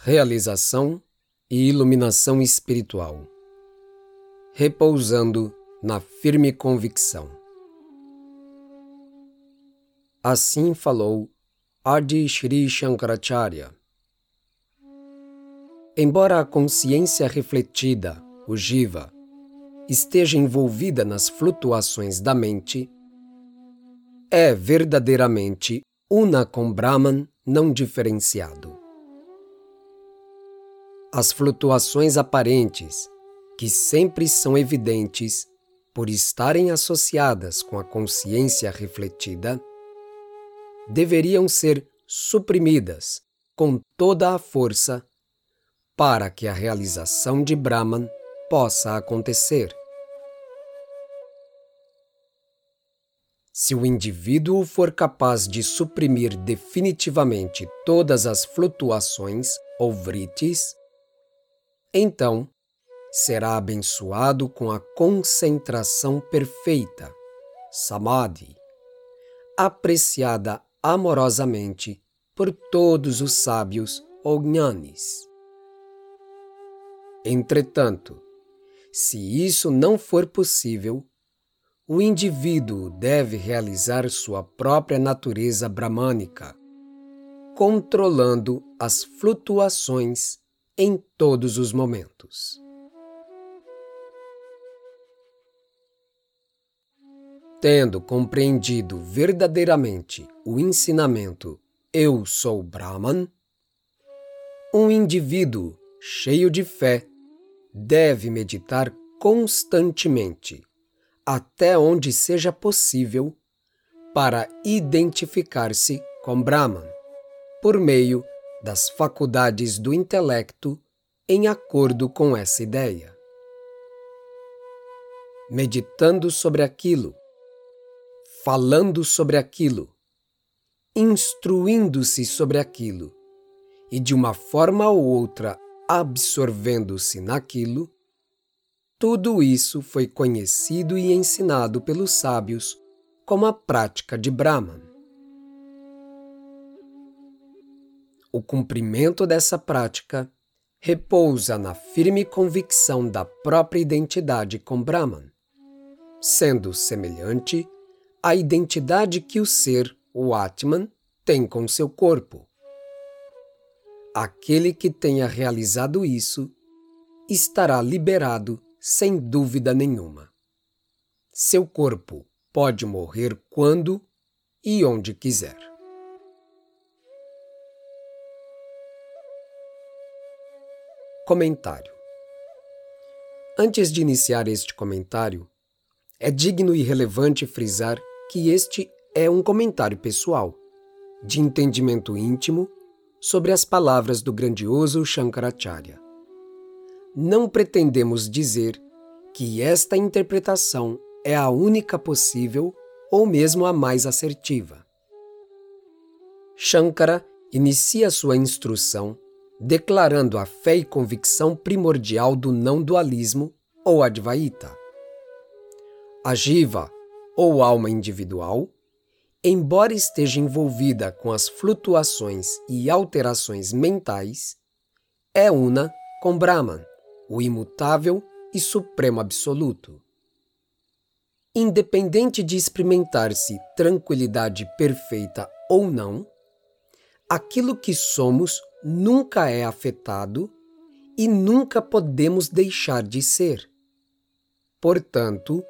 realização e iluminação espiritual, repousando na firme convicção. Assim falou Adi Shri Shankaracharya. Embora a consciência refletida, o Jiva, esteja envolvida nas flutuações da mente, é verdadeiramente una com Brahman não diferenciado. As flutuações aparentes, que sempre são evidentes por estarem associadas com a consciência refletida, deveriam ser suprimidas com toda a força para que a realização de Brahman possa acontecer. Se o indivíduo for capaz de suprimir definitivamente todas as flutuações ou vritis, então será abençoado com a concentração perfeita, samadhi, apreciada amorosamente por todos os sábios ou gnanis. Entretanto, se isso não for possível, o indivíduo deve realizar sua própria natureza bramânica, controlando as flutuações em todos os momentos. Tendo compreendido verdadeiramente o ensinamento Eu sou Brahman, um indivíduo cheio de fé deve meditar constantemente, até onde seja possível, para identificar-se com Brahman, por meio das faculdades do intelecto em acordo com essa ideia. Meditando sobre aquilo, falando sobre aquilo, instruindo-se sobre aquilo e de uma forma ou outra absorvendo-se naquilo, tudo isso foi conhecido e ensinado pelos sábios como a prática de Brahman. O cumprimento dessa prática repousa na firme convicção da própria identidade com Brahman, sendo semelhante à identidade que o ser, o Atman, tem com seu corpo. Aquele que tenha realizado isso estará liberado sem dúvida nenhuma. Seu corpo pode morrer quando e onde quiser. Comentário Antes de iniciar este comentário, é digno e relevante frisar que este é um comentário pessoal, de entendimento íntimo sobre as palavras do grandioso Shankaracharya. Não pretendemos dizer que esta interpretação é a única possível ou mesmo a mais assertiva. Shankara inicia sua instrução declarando a fé e convicção primordial do não-dualismo ou Advaita. A Jiva, ou alma individual, embora esteja envolvida com as flutuações e alterações mentais, é una com Brahman, o imutável e supremo absoluto. Independente de experimentar-se tranquilidade perfeita ou não, aquilo que somos nunca é afetado e nunca podemos deixar de ser. Portanto,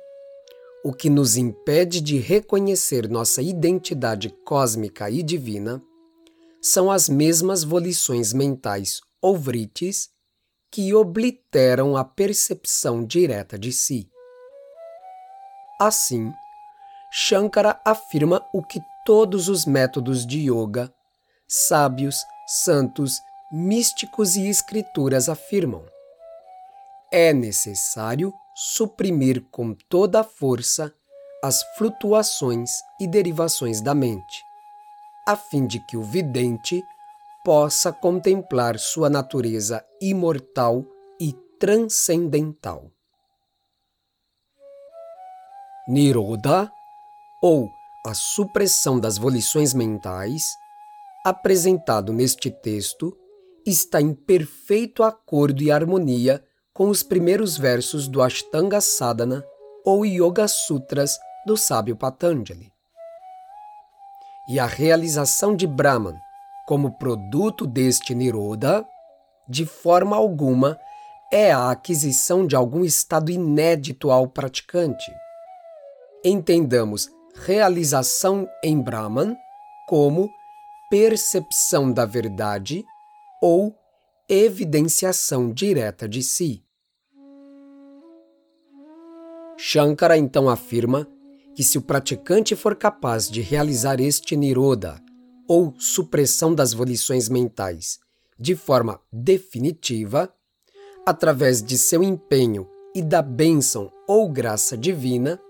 o que nos impede de reconhecer nossa identidade cósmica e divina são as mesmas volições mentais ou vritis que obliteram a percepção direta de si. Assim, Shankara afirma o que todos os métodos de yoga, sábios, santos, místicos e escrituras afirmam. É necessário suprimir com toda a força as flutuações e derivações da mente, a fim de que o vidente possa contemplar sua natureza imortal e transcendental. Nirodha, ou a supressão das volições mentais, apresentado neste texto, está em perfeito acordo e harmonia com os primeiros versos do Ashtanga Sadhana ou Yoga Sutras do sábio Patanjali. E a realização de Brahman como produto deste Niroda, de forma alguma, é a aquisição de algum estado inédito ao praticante. Entendamos realização em Brahman como percepção da verdade ou evidenciação direta de si. Shankara então afirma que se o praticante for capaz de realizar este niroda, ou supressão das volições mentais, de forma definitiva, através de seu empenho e da bênção ou graça divina,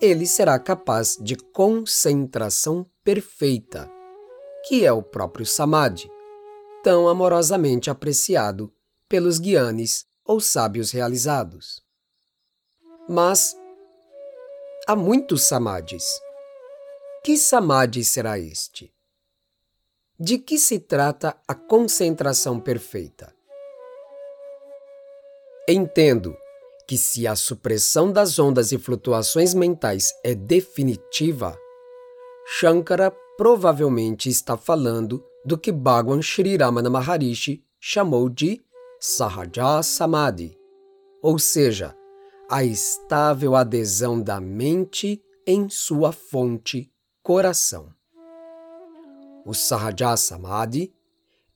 ele será capaz de concentração perfeita, que é o próprio Samadhi, tão amorosamente apreciado pelos guianes ou sábios realizados. Mas há muitos samadhis. Que samadhi será este? De que se trata a concentração perfeita? Entendo que se a supressão das ondas e flutuações mentais é definitiva, Shankara provavelmente está falando do que Bhagwan Sri Ramana Maharishi chamou de Sahaja Samadhi, ou seja, a estável adesão da mente em sua fonte, coração. O Sahaja Samadhi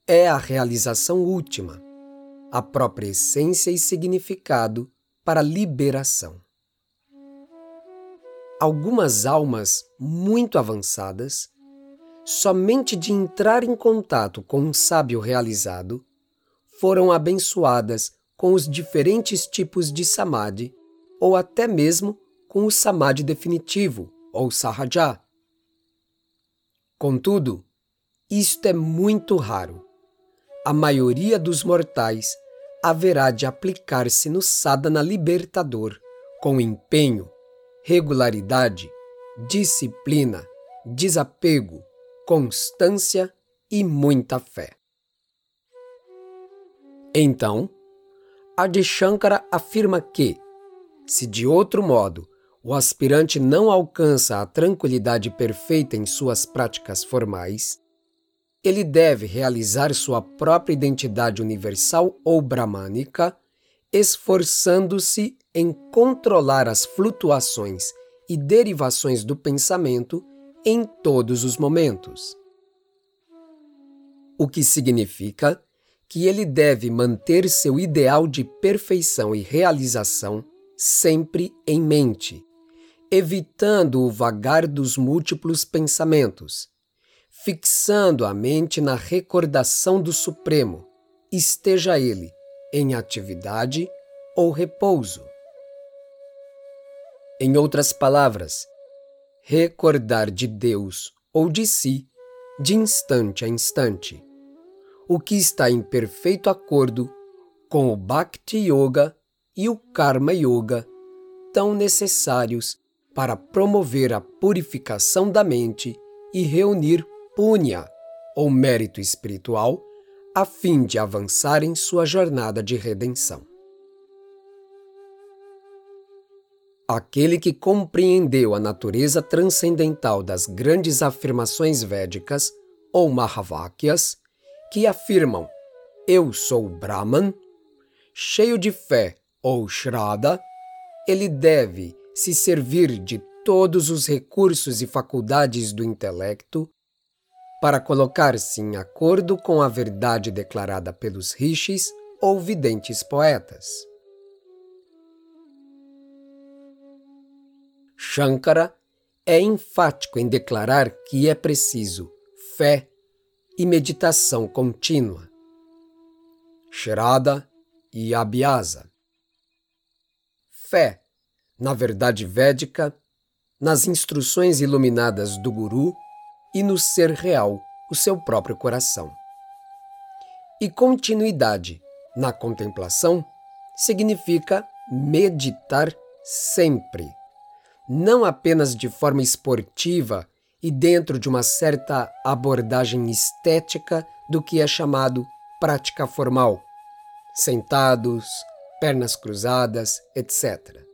é a realização última, a própria essência e significado para a liberação. Algumas almas muito avançadas, somente de entrar em contato com um sábio realizado, foram abençoadas com os diferentes tipos de samadhi ou até mesmo com o samadhi definitivo, ou sahaja. Contudo, isto é muito raro. A maioria dos mortais haverá de aplicar-se no sadhana libertador com empenho, regularidade, disciplina, desapego, constância e muita fé. Então, Adi Shankara afirma que, se de outro modo o aspirante não alcança a tranquilidade perfeita em suas práticas formais, ele deve realizar sua própria identidade universal ou bramânica, esforçando-se em controlar as flutuações e derivações do pensamento em todos os momentos. O que significa que ele deve manter seu ideal de perfeição e realização sempre em mente, evitando o vagar dos múltiplos pensamentos, fixando a mente na recordação do Supremo, esteja ele em atividade ou repouso. Em outras palavras, recordar de Deus ou de si de instante a instante, o que está em perfeito acordo com o Bhakti Yoga e o Karma Yoga, tão necessários para promover a purificação da mente e reunir punya, ou mérito espiritual, a fim de avançar em sua jornada de redenção. Aquele que compreendeu a natureza transcendental das grandes afirmações védicas, ou Mahavakyas, que afirmam Eu sou Brahman, cheio de fé ou Shraddha, ele deve se servir de todos os recursos e faculdades do intelecto para colocar-se em acordo com a verdade declarada pelos rishis ou videntes poetas. Shankara é enfático em declarar que é preciso fé e meditação contínua. Shraddha e Abhyasa fé na verdade védica, nas instruções iluminadas do Guru e no ser real, o seu próprio coração. E continuidade na contemplação significa meditar sempre, não apenas de forma esportiva e dentro de uma certa abordagem estética do que é chamado prática formal, sentados, pernas cruzadas, etc.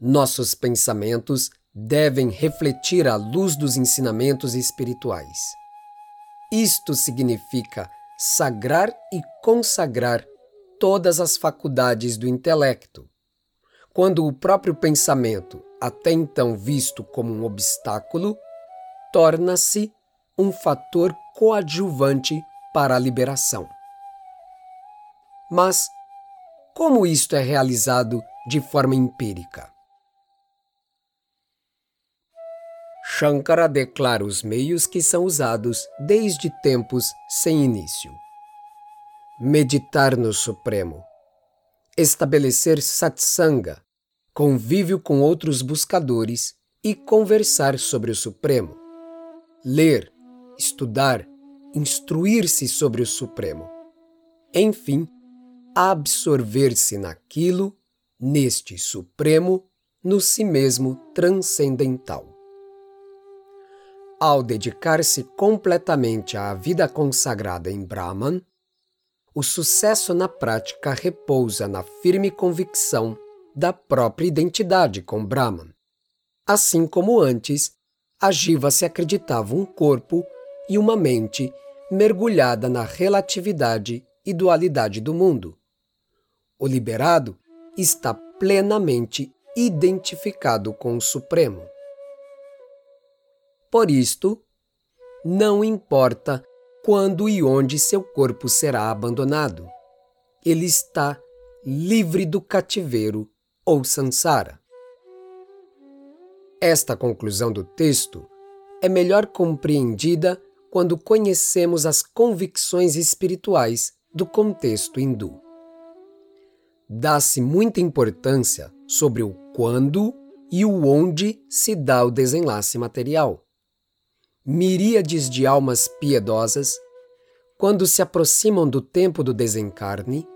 Nossos pensamentos devem refletir a luz dos ensinamentos espirituais. Isto significa sagrar e consagrar todas as faculdades do intelecto. Quando o próprio pensamento, até então visto como um obstáculo, torna-se um fator coadjuvante para a liberação. Mas como isto é realizado de forma empírica? Shankara declara os meios que são usados desde tempos sem início. Meditar no Supremo. Estabelecer satsanga, convívio com outros buscadores e conversar sobre o Supremo. Ler, estudar, instruir-se sobre o Supremo. Enfim, absorver-se naquilo, neste Supremo, no si mesmo transcendental. Ao dedicar-se completamente à vida consagrada em Brahman, o sucesso na prática repousa na firme convicção da própria identidade com Brahman. Assim como antes, a Jiva se acreditava um corpo e uma mente mergulhada na relatividade e dualidade do mundo. O liberado está plenamente identificado com o Supremo. Por isto, não importa quando e onde seu corpo será abandonado. Ele está livre do cativeiro ou sansara. Esta conclusão do texto é melhor compreendida quando conhecemos as convicções espirituais do contexto hindu. Dá-se muita importância sobre o quando e o onde se dá o desenlace material miríades de almas piedosas, quando se aproximam do tempo do desencarne,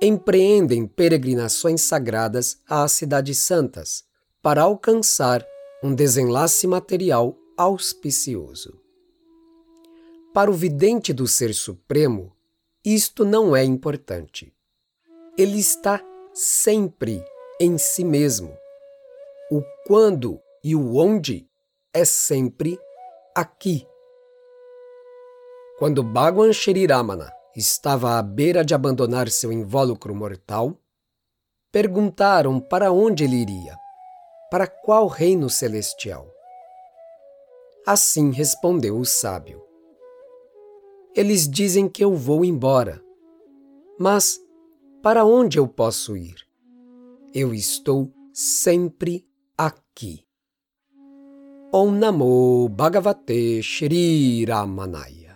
empreendem peregrinações sagradas às cidades santas para alcançar um desenlace material auspicioso. Para o vidente do Ser Supremo, isto não é importante. Ele está sempre em si mesmo. O quando e o onde é sempre aqui. Quando Bhagwan Shri Ramana estava à beira de abandonar seu invólucro mortal, perguntaram para onde ele iria, para qual reino celestial. Assim respondeu o sábio. Eles dizem que eu vou embora. Mas para onde eu posso ir? Eu estou sempre aqui. Om Namo Bhagavate Shri Ramanaya.